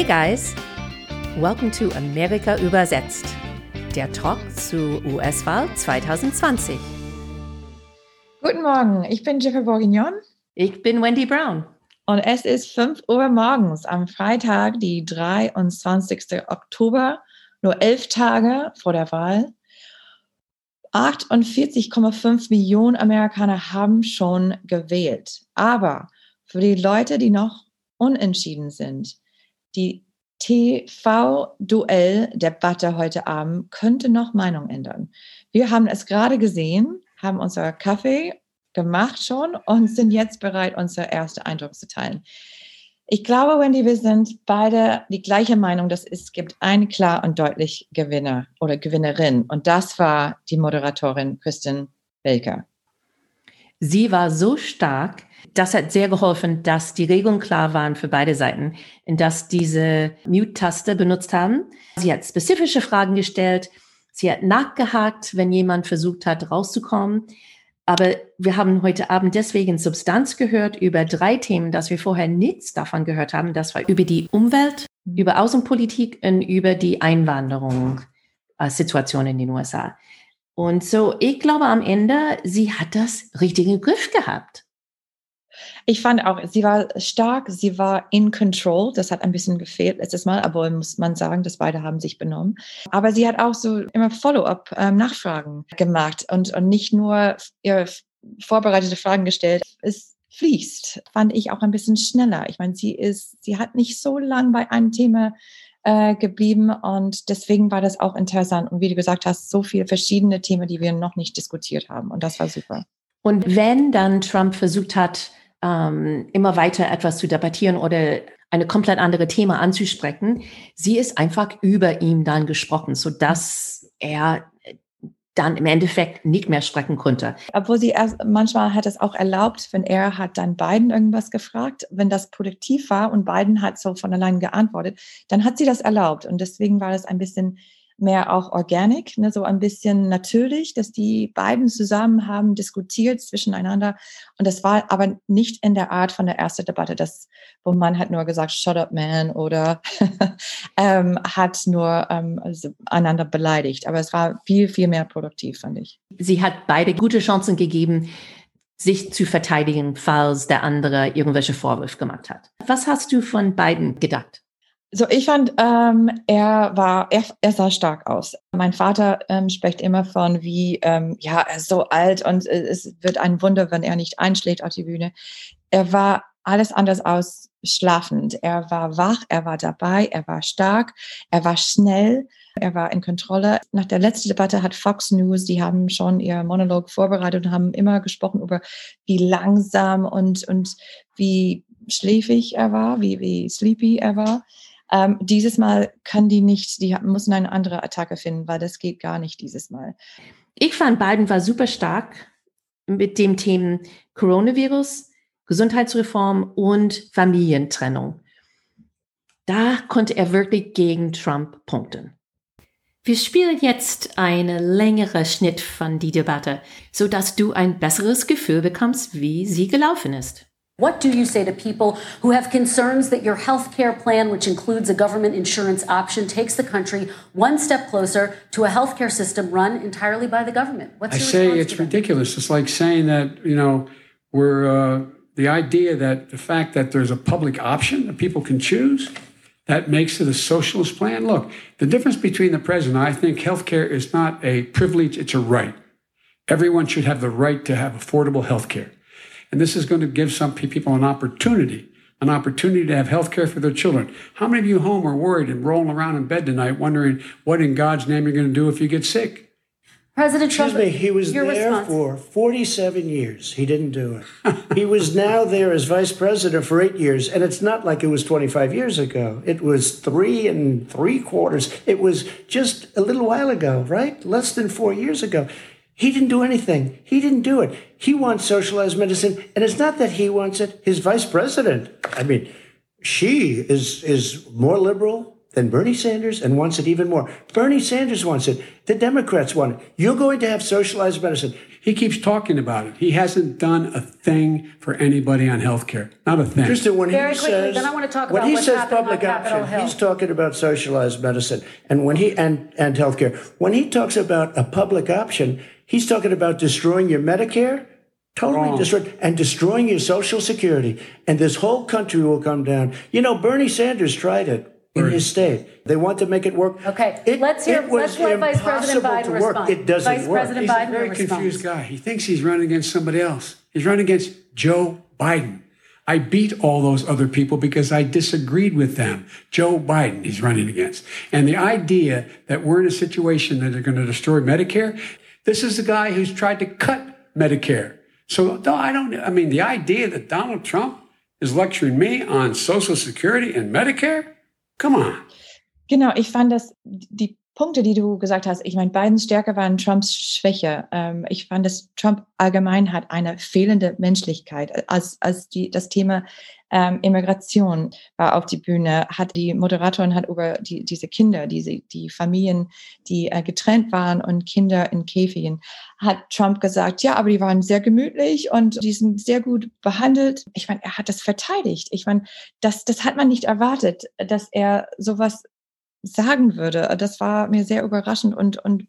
Hey guys, welcome to Amerika übersetzt, der Talk zu US-Wahl 2020. Guten Morgen, ich bin Jeffrey Bourguignon. Ich bin Wendy Brown. Und es ist 5 Uhr morgens am Freitag, die 23. Oktober, nur elf Tage vor der Wahl. 48,5 Millionen Amerikaner haben schon gewählt. Aber für die Leute, die noch unentschieden sind, die TV-Duell-Debatte heute Abend könnte noch Meinung ändern. Wir haben es gerade gesehen, haben unser Kaffee gemacht schon und sind jetzt bereit, unser erster Eindruck zu teilen. Ich glaube, Wendy, wir sind beide die gleiche Meinung, dass es gibt einen klar und deutlich Gewinner oder Gewinnerin. Und das war die Moderatorin Kristen Baker. Sie war so stark, das hat sehr geholfen, dass die Regeln klar waren für beide Seiten, in dass diese Mute-Taste benutzt haben. Sie hat spezifische Fragen gestellt. Sie hat nachgehakt, wenn jemand versucht hat, rauszukommen. Aber wir haben heute Abend deswegen Substanz gehört über drei Themen, dass wir vorher nichts davon gehört haben. Das war über die Umwelt, über Außenpolitik und über die Einwanderung, äh, in den USA. Und so, ich glaube am Ende, sie hat das richtige Griff gehabt. Ich fand auch, sie war stark, sie war in control. Das hat ein bisschen gefehlt letztes Mal, aber muss man sagen, dass beide haben sich benommen. Aber sie hat auch so immer Follow-up, ähm, Nachfragen gemacht und, und nicht nur ihre vorbereitete Fragen gestellt. Es fließt, fand ich auch ein bisschen schneller. Ich meine, sie ist, sie hat nicht so lang bei einem Thema äh, geblieben und deswegen war das auch interessant. Und wie du gesagt hast, so viele verschiedene Themen, die wir noch nicht diskutiert haben. Und das war super. Und wenn dann Trump versucht hat, ähm, immer weiter etwas zu debattieren oder eine komplett andere Thema anzusprechen. Sie ist einfach über ihm dann gesprochen, so dass er dann im Endeffekt nicht mehr sprechen konnte. Obwohl sie erst, manchmal hat es auch erlaubt, wenn er hat dann Biden irgendwas gefragt, wenn das produktiv war und Biden hat so von allein geantwortet, dann hat sie das erlaubt und deswegen war das ein bisschen mehr auch organic, ne, so ein bisschen natürlich, dass die beiden zusammen haben diskutiert zwischeneinander. Und das war aber nicht in der Art von der ersten Debatte, das, wo man hat nur gesagt, shut up, man, oder ähm, hat nur ähm, also einander beleidigt. Aber es war viel, viel mehr produktiv, fand ich. Sie hat beide gute Chancen gegeben, sich zu verteidigen, falls der andere irgendwelche Vorwürfe gemacht hat. Was hast du von beiden gedacht? So, ich fand, ähm, er war, er, er sah stark aus. Mein Vater ähm, spricht immer von, wie, ähm, ja, er ist so alt und äh, es wird ein Wunder, wenn er nicht einschlägt auf die Bühne. Er war alles anders aus schlafend. Er war wach, er war dabei, er war stark, er war schnell, er war in Kontrolle. Nach der letzten Debatte hat Fox News, die haben schon ihr Monolog vorbereitet und haben immer gesprochen über, wie langsam und, und wie schläfig er war, wie, wie sleepy er war. Ähm, dieses Mal kann die nicht, die müssen eine andere Attacke finden, weil das geht gar nicht dieses Mal. Ich fand Biden war super stark mit dem Themen Coronavirus, Gesundheitsreform und Familientrennung. Da konnte er wirklich gegen Trump punkten. Wir spielen jetzt eine längere Schnitt von die Debatte, so dass du ein besseres Gefühl bekommst, wie sie gelaufen ist. What do you say to people who have concerns that your health care plan, which includes a government insurance option, takes the country one step closer to a health care system run entirely by the government? What's I say it's ridiculous. It's like saying that, you know, we're uh, the idea that the fact that there's a public option that people can choose, that makes it a socialist plan. Look, the difference between the president, I think health care is not a privilege, it's a right. Everyone should have the right to have affordable health care. And this is going to give some people an opportunity, an opportunity to have health care for their children. How many of you home are worried and rolling around in bed tonight wondering what in God's name you're going to do if you get sick? President Excuse Trump, me, he was there response. for 47 years. He didn't do it. he was now there as vice president for eight years, and it's not like it was 25 years ago. It was three and three quarters. It was just a little while ago, right? Less than four years ago. He didn't do anything. He didn't do it. He wants socialized medicine, and it's not that he wants it. His vice president, I mean, she is is more liberal than Bernie Sanders and wants it even more. Bernie Sanders wants it. The Democrats want it. You're going to have socialized medicine. He keeps talking about it. He hasn't done a thing for anybody on health care. Not a thing. Kristen, when Very he quickly, says, then I want to talk when about he says public option, Hill. he's talking about socialized medicine, and when he and and healthcare. When he talks about a public option, he's talking about destroying your Medicare, totally Wrong. destroying, and destroying your Social Security, and this whole country will come down. You know, Bernie Sanders tried it. In his state, they want to make it work. Okay, It- let's hear- it was let's let Vice President impossible Biden to work. respond. It doesn't Vice work. President He's Biden a very will confused respond. guy. He thinks he's running against somebody else. He's running against Joe Biden. I beat all those other people because I disagreed with them. Joe Biden, he's running against. And the idea that we're in a situation that they're going to destroy Medicare, this is the guy who's tried to cut Medicare. So I don't, I mean, the idea that Donald Trump is lecturing me on Social Security and Medicare? Come on. Genau, ich fand das, die Punkte, die du gesagt hast, ich meine, Bidens Stärke waren Trumps Schwäche. Ähm, ich fand, dass Trump allgemein hat eine fehlende Menschlichkeit. Als, als die, das Thema ähm, Immigration war auf die Bühne, hat die Moderatorin hat über die, diese Kinder, diese, die Familien, die äh, getrennt waren und Kinder in Käfigen, hat Trump gesagt, ja, aber die waren sehr gemütlich und die sind sehr gut behandelt. Ich meine, er hat das verteidigt. Ich meine, das, das hat man nicht erwartet, dass er sowas sagen würde. Das war mir sehr überraschend und, und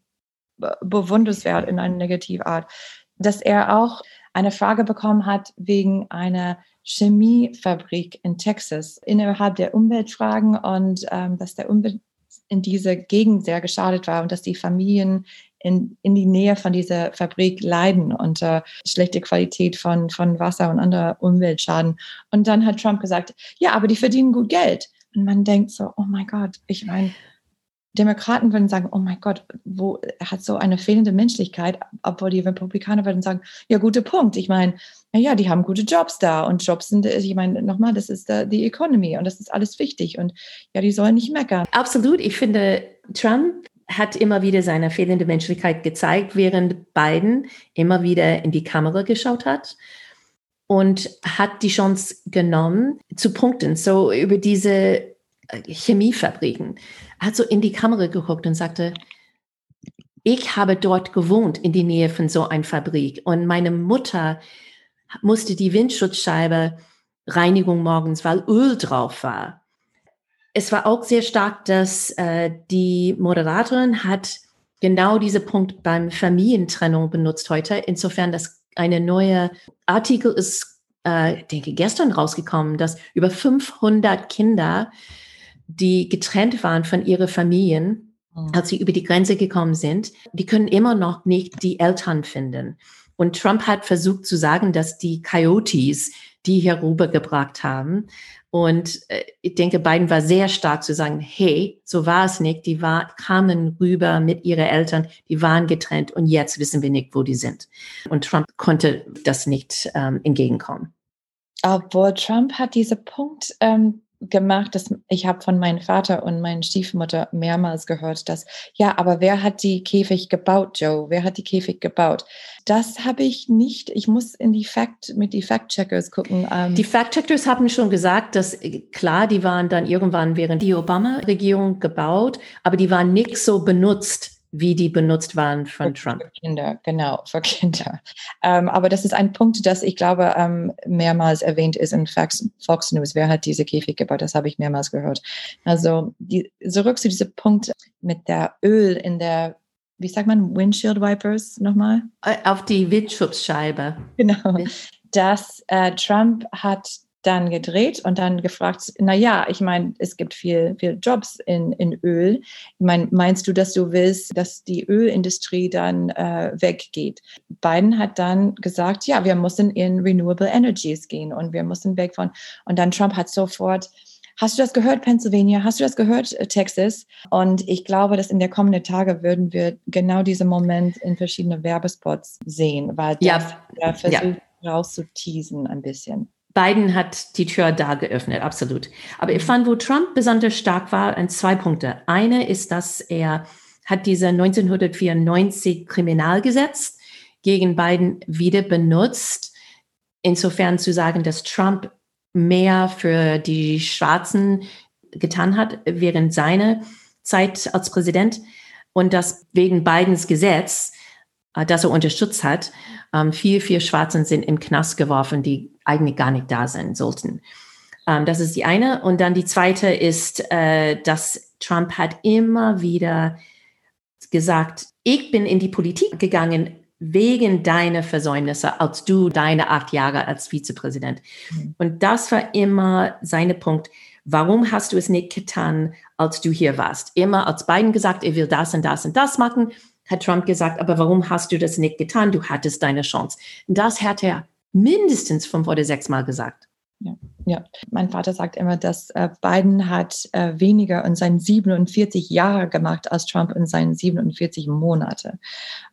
be- bewundernswert in einer Negativart, dass er auch eine Frage bekommen hat wegen einer Chemiefabrik in Texas innerhalb der Umweltfragen und ähm, dass der Umwelt in dieser Gegend sehr geschadet war und dass die Familien in, in die Nähe von dieser Fabrik leiden unter schlechte Qualität von, von Wasser und anderer Umweltschaden. Und dann hat Trump gesagt, ja, aber die verdienen gut Geld. Und man denkt so, oh mein Gott, ich meine, Demokraten würden sagen, oh mein Gott, wo er hat so eine fehlende Menschlichkeit, obwohl die Republikaner würden sagen, ja, guter Punkt. Ich meine, ja, die haben gute Jobs da und Jobs sind, ich meine, nochmal, das ist äh, die Economy und das ist alles wichtig und ja, die sollen nicht meckern. Absolut. Ich finde, Trump hat immer wieder seine fehlende Menschlichkeit gezeigt, während Biden immer wieder in die Kamera geschaut hat und hat die Chance genommen zu punkten. So über diese äh, Chemiefabriken. Hat so in die Kamera geguckt und sagte, ich habe dort gewohnt in die Nähe von so einer Fabrik und meine Mutter musste die Windschutzscheibe Reinigung morgens, weil Öl drauf war. Es war auch sehr stark, dass äh, die Moderatorin hat genau diesen Punkt beim Familientrennung benutzt heute. Insofern, dass eine neue Artikel ist, äh, ich denke, gestern rausgekommen, dass über 500 Kinder, die getrennt waren von ihren Familien, als sie über die Grenze gekommen sind, die können immer noch nicht die Eltern finden. Und Trump hat versucht zu sagen, dass die Coyotes die hier rübergebracht haben. Und äh, ich denke, Biden war sehr stark zu sagen, hey, so war es nicht. Die war, kamen rüber mit ihren Eltern, die waren getrennt und jetzt wissen wir nicht, wo die sind. Und Trump konnte das nicht ähm, entgegenkommen. Obwohl Trump hat diesen Punkt ähm, gemacht, dass ich habe von meinem Vater und meiner Stiefmutter mehrmals gehört, dass ja, aber wer hat die Käfig gebaut, Joe? Wer hat die Käfig gebaut? Das habe ich nicht. Ich muss in die Fact mit die Fact-Checkers gucken. Ähm, Die Fact-Checkers haben schon gesagt, dass äh, klar, die waren dann irgendwann während die Obama-Regierung gebaut, aber die waren nicht so benutzt, wie die benutzt waren von Trump. Für Kinder, genau, für Kinder. Ähm, aber das ist ein Punkt, das ich glaube ähm, mehrmals erwähnt ist in Fox, Fox News. Wer hat diese Käfig gebaut? Das habe ich mehrmals gehört. Also die, zurück zu diesem Punkt mit der Öl in der, wie sagt man, Windshield Wipers nochmal? Äh, Auf die Windschutzscheibe. Genau. Dass äh, Trump hat dann gedreht und dann gefragt, na ja, ich meine, es gibt viel, viel Jobs in, in Öl. Ich meine, meinst du, dass du willst, dass die Ölindustrie dann äh, weggeht? Biden hat dann gesagt, ja, wir müssen in Renewable Energies gehen und wir müssen weg von, und dann Trump hat sofort Hast du das gehört, Pennsylvania? Hast du das gehört, äh, Texas? Und ich glaube, dass in der kommenden Tage würden wir genau diesen Moment in verschiedenen Werbespots sehen, weil Ja. das der versucht rauszuteasen ein bisschen. Biden hat die Tür da geöffnet, absolut. Aber ich fand, wo Trump besonders stark war, an zwei Punkte. Eine ist, dass er hat diese 1994 Kriminalgesetz gegen Biden wieder benutzt. Insofern zu sagen, dass Trump mehr für die Schwarzen getan hat während seiner Zeit als Präsident und dass wegen Bidens Gesetz äh, das er unterstützt hat. Ähm, viel, viel Schwarzen sind im Knast geworfen, die eigentlich gar nicht da sein sollten. Ähm, das ist die eine. Und dann die zweite ist, äh, dass Trump hat immer wieder gesagt, ich bin in die Politik gegangen wegen deiner Versäumnisse, als du deine acht Jahre als Vizepräsident. Mhm. Und das war immer sein Punkt. Warum hast du es nicht getan, als du hier warst? Immer als Biden gesagt, er will das und das und das machen, hat Trump gesagt, aber warum hast du das nicht getan? Du hattest deine Chance. Und das hat er mindestens fünf oder sechs Mal gesagt. Ja, ja. Mein Vater sagt immer, dass äh, Biden hat äh, weniger in seinen 47 Jahre gemacht als Trump in seinen 47 Monate.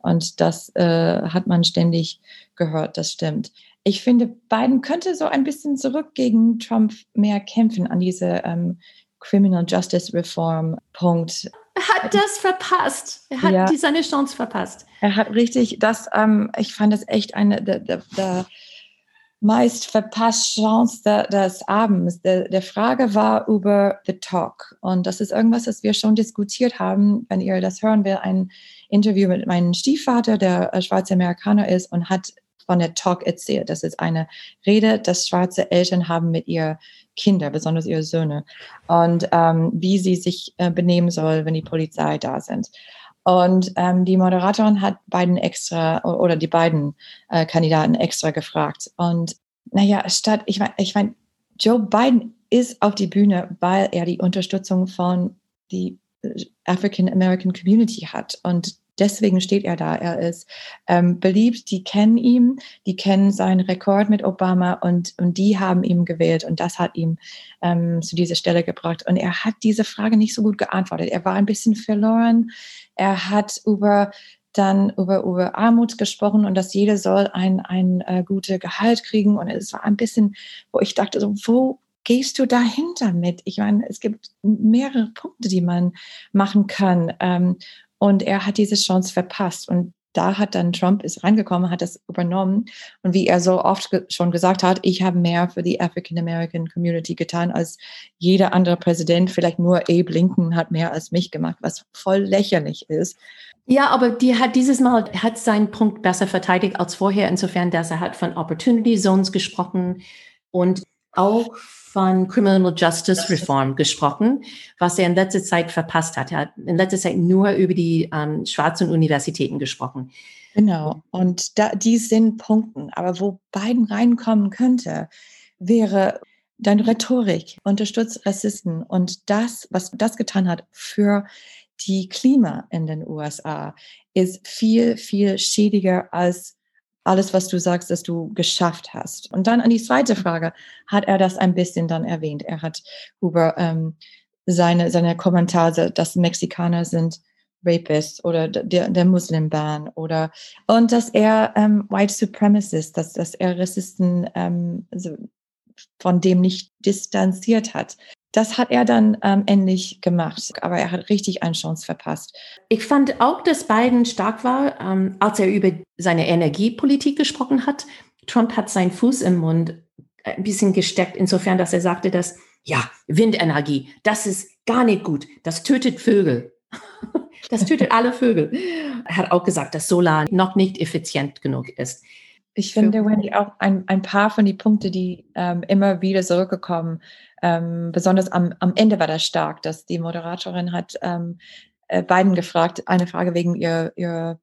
Und das äh, hat man ständig gehört, das stimmt. Ich finde, Biden könnte so ein bisschen zurück gegen Trump mehr kämpfen an diese ähm, Criminal Justice Reform Punkt. Er hat das verpasst. Er hat ja. die, seine Chance verpasst. Er hat richtig, das, ähm, ich fand das echt eine der, der, der meist verpasste Chance des Abends. Der, der Frage war über The Talk. Und das ist irgendwas, das wir schon diskutiert haben. Wenn ihr das hören will, ein Interview mit meinem Stiefvater, der äh, schwarze Amerikaner ist und hat von der Talk erzählt. Das ist eine Rede, das schwarze Eltern haben mit ihren Kindern, besonders ihre Söhne, und ähm, wie sie sich äh, benehmen soll, wenn die Polizei da sind. Und ähm, die Moderatorin hat beiden extra oder die beiden äh, Kandidaten extra gefragt. Und naja, statt, ich meine, ich mein, Joe Biden ist auf die Bühne, weil er die Unterstützung von die äh, African American Community hat. Und deswegen steht er da. Er ist ähm, beliebt, die kennen ihn, die kennen seinen Rekord mit Obama und, und die haben ihn gewählt und das hat ihn ähm, zu dieser Stelle gebracht. Und er hat diese Frage nicht so gut geantwortet. Er war ein bisschen verloren. Er hat über dann über, über Armut gesprochen und dass jeder soll ein, ein äh, gutes Gehalt kriegen. Und es war ein bisschen, wo ich dachte, so, wo gehst du dahinter mit? Ich meine, es gibt mehrere Punkte, die man machen kann. Ähm, und er hat diese Chance verpasst. Und da hat dann Trump ist reingekommen, hat das übernommen. Und wie er so oft ge schon gesagt hat, ich habe mehr für die African American Community getan als jeder andere Präsident. Vielleicht nur Abe Lincoln hat mehr als mich gemacht, was voll lächerlich ist. Ja, aber die hat dieses Mal hat seinen Punkt besser verteidigt als vorher, insofern, dass er hat von Opportunity Zones gesprochen und auch von Criminal Justice Reform gesprochen, was er in letzter Zeit verpasst hat. Er hat in letzter Zeit nur über die ähm, schwarzen Universitäten gesprochen. Genau. Und da, die sind Punkten. Aber wo Biden reinkommen könnte, wäre deine Rhetorik, unterstützt Rassisten und das, was das getan hat für die Klima in den USA, ist viel, viel schädiger als alles, was du sagst, dass du geschafft hast. Und dann an die zweite Frage hat er das ein bisschen dann erwähnt. Er hat über ähm, seine, seine Kommentare, dass Mexikaner sind Rapists oder der, der Muslim-Ban oder und dass er ähm, White Supremacist, dass, dass er Rassisten ähm, von dem nicht distanziert hat. Das hat er dann ähm, endlich gemacht, aber er hat richtig eine Chance verpasst. Ich fand auch, dass Biden stark war, ähm, als er über seine Energiepolitik gesprochen hat. Trump hat seinen Fuß im Mund ein bisschen gesteckt, insofern, dass er sagte, dass, ja, Windenergie, das ist gar nicht gut, das tötet Vögel. Das tötet alle Vögel. Er hat auch gesagt, dass Solar noch nicht effizient genug ist. Ich finde, Wendy, auch ein, ein paar von den Punkten, die ähm, immer wieder zurückgekommen, ähm, besonders am, am Ende war das stark, dass die Moderatorin hat ähm, äh, Biden gefragt, eine Frage wegen ihr, ihr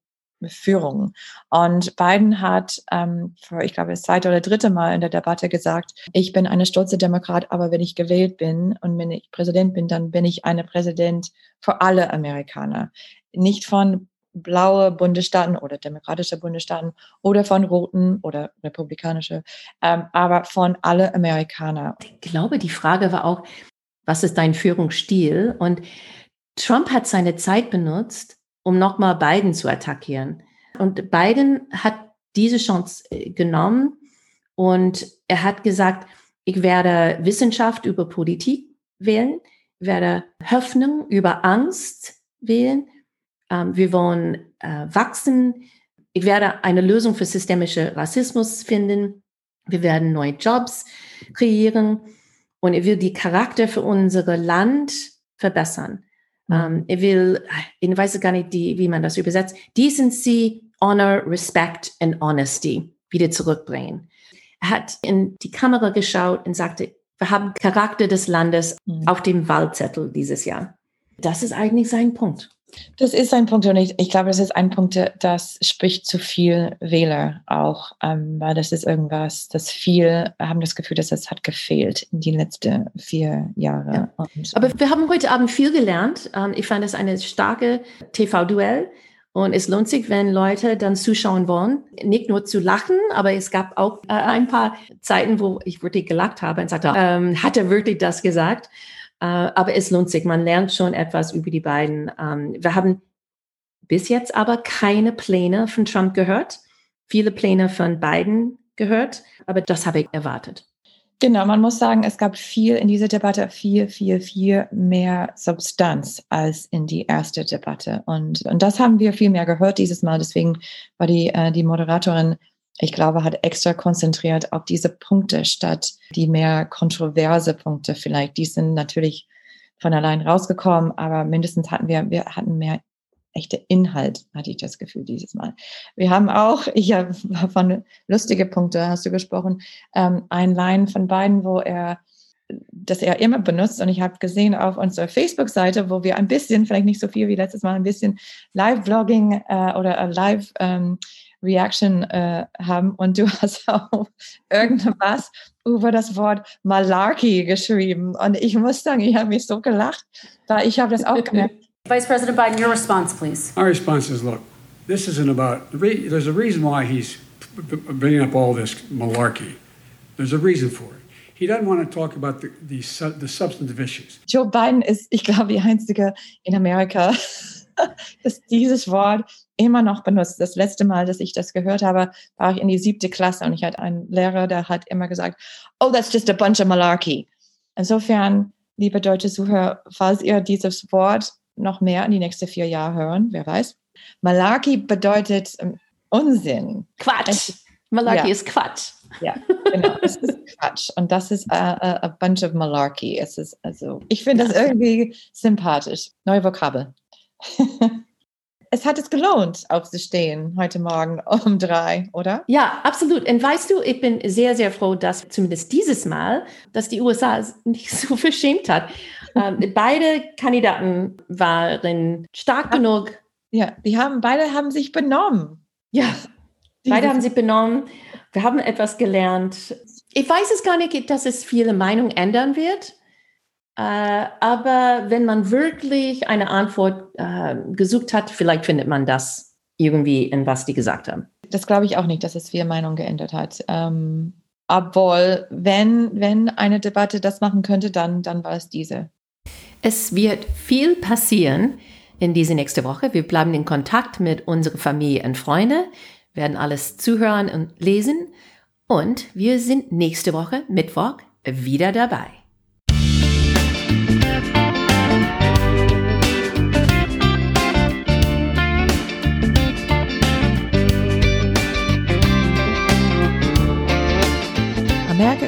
Führung. Und Biden hat, ähm, für, ich glaube, das zweite oder dritte Mal in der Debatte gesagt, ich bin eine stolze Demokrat, aber wenn ich gewählt bin und wenn ich Präsident bin, dann bin ich eine Präsident für alle Amerikaner. Nicht von blaue Bundesstaaten oder demokratische Bundesstaaten oder von roten oder republikanische, ähm, aber von alle Amerikaner. Ich glaube, die Frage war auch, was ist dein Führungsstil? Und Trump hat seine Zeit benutzt, um nochmal Biden zu attackieren. Und Biden hat diese Chance äh, genommen und er hat gesagt, ich werde Wissenschaft über Politik wählen, werde Hoffnung über Angst wählen wir wollen äh, wachsen. Ich werde eine Lösung für systemische Rassismus finden. Wir werden neue Jobs kreieren und ich will die Charakter für unser Land verbessern. Mhm. Ähm, ich will, ich weiß gar nicht, die, wie man das übersetzt, Decency Honor, Respect and Honesty wieder zurückbringen. Er hat in die Kamera geschaut und sagte, wir haben Charakter des Landes mhm. auf dem Wahlzettel dieses Jahr. Das ist eigentlich sein Punkt. Das ist ein Punkt und ich, ich glaube, das ist ein Punkt, das spricht zu viel Wähler auch, ähm, weil das ist irgendwas, das viel haben das Gefühl, dass das hat gefehlt in die letzten vier Jahre. Ja. Und, Aber wir haben heute Abend viel gelernt. Ähm, ich fand es eine starke TV-Duell. Und es lohnt sich, wenn Leute dann zuschauen wollen, nicht nur zu lachen, aber es gab auch äh, ein paar Zeiten, wo ich wirklich gelacht habe und sagte, ähm, hat er wirklich das gesagt? Äh, aber es lohnt sich, man lernt schon etwas über die beiden. Ähm, wir haben bis jetzt aber keine Pläne von Trump gehört, viele Pläne von Biden gehört, aber das habe ich erwartet. Genau, man muss sagen, es gab viel in dieser Debatte, viel, viel, viel mehr Substanz als in die erste Debatte. Und, und das haben wir viel mehr gehört dieses Mal. Deswegen war die, äh, die Moderatorin, ich glaube, hat extra konzentriert auf diese Punkte statt die mehr kontroverse Punkte vielleicht. Die sind natürlich von allein rausgekommen, aber mindestens hatten wir, wir hatten mehr echte Inhalt, hatte ich das Gefühl dieses Mal. Wir haben auch, ich habe von lustige Punkte hast du gesprochen, ähm, ein Line von beiden, wo er das er immer benutzt und ich habe gesehen auf unserer Facebook-Seite, wo wir ein bisschen, vielleicht nicht so viel wie letztes Mal, ein bisschen Live-Vlogging äh, oder Live ähm, Reaction äh, haben und du hast auch irgendwas über das Wort Malarkey geschrieben und ich muss sagen, ich habe mich so gelacht, weil ich habe das auch gemerkt. Vice President Biden, your response, please. My response is look, this isn't about, there's a reason why he's bringing up all this malarkey. There's a reason for it. He doesn't want to talk about the, the, the substantive issues. Joe Biden ist, ich glaube, die einzige in Amerika, das dieses Wort immer noch benutzt. Das letzte Mal, dass ich das gehört habe, war ich in die siebte Klasse und ich hatte einen Lehrer, der hat immer gesagt, oh, that's just a bunch of malarkey. Insofern, liebe deutsche Zuhörer, falls ihr dieses Wort noch mehr in die nächsten vier Jahre hören, wer weiß. Malarkey bedeutet ähm, Unsinn. Quatsch. Malarkey ja. ist Quatsch. Ja, genau. Es ist Quatsch. Und das ist a, a, a bunch of Malarkey. Es ist also, ich finde das irgendwie sympathisch. Neue Vokabel. es hat es gelohnt, aufzustehen heute Morgen um drei, oder? Ja, absolut. Und weißt du, ich bin sehr, sehr froh, dass zumindest dieses Mal, dass die USA nicht so verschämt hat. Ähm, beide Kandidaten waren stark genug. Ja, die haben, beide haben sich benommen. Ja, beide haben sich benommen. Wir haben etwas gelernt. Ich weiß es gar nicht, dass es viele Meinungen ändern wird. Äh, aber wenn man wirklich eine Antwort äh, gesucht hat, vielleicht findet man das irgendwie in was die gesagt haben. Das glaube ich auch nicht, dass es viel Meinung geändert hat. Ähm, obwohl, wenn, wenn eine Debatte das machen könnte, dann, dann war es diese. Es wird viel passieren in diese nächste Woche. Wir bleiben in Kontakt mit unserer Familie und Freunde, werden alles zuhören und lesen. Und wir sind nächste Woche, Mittwoch, wieder dabei.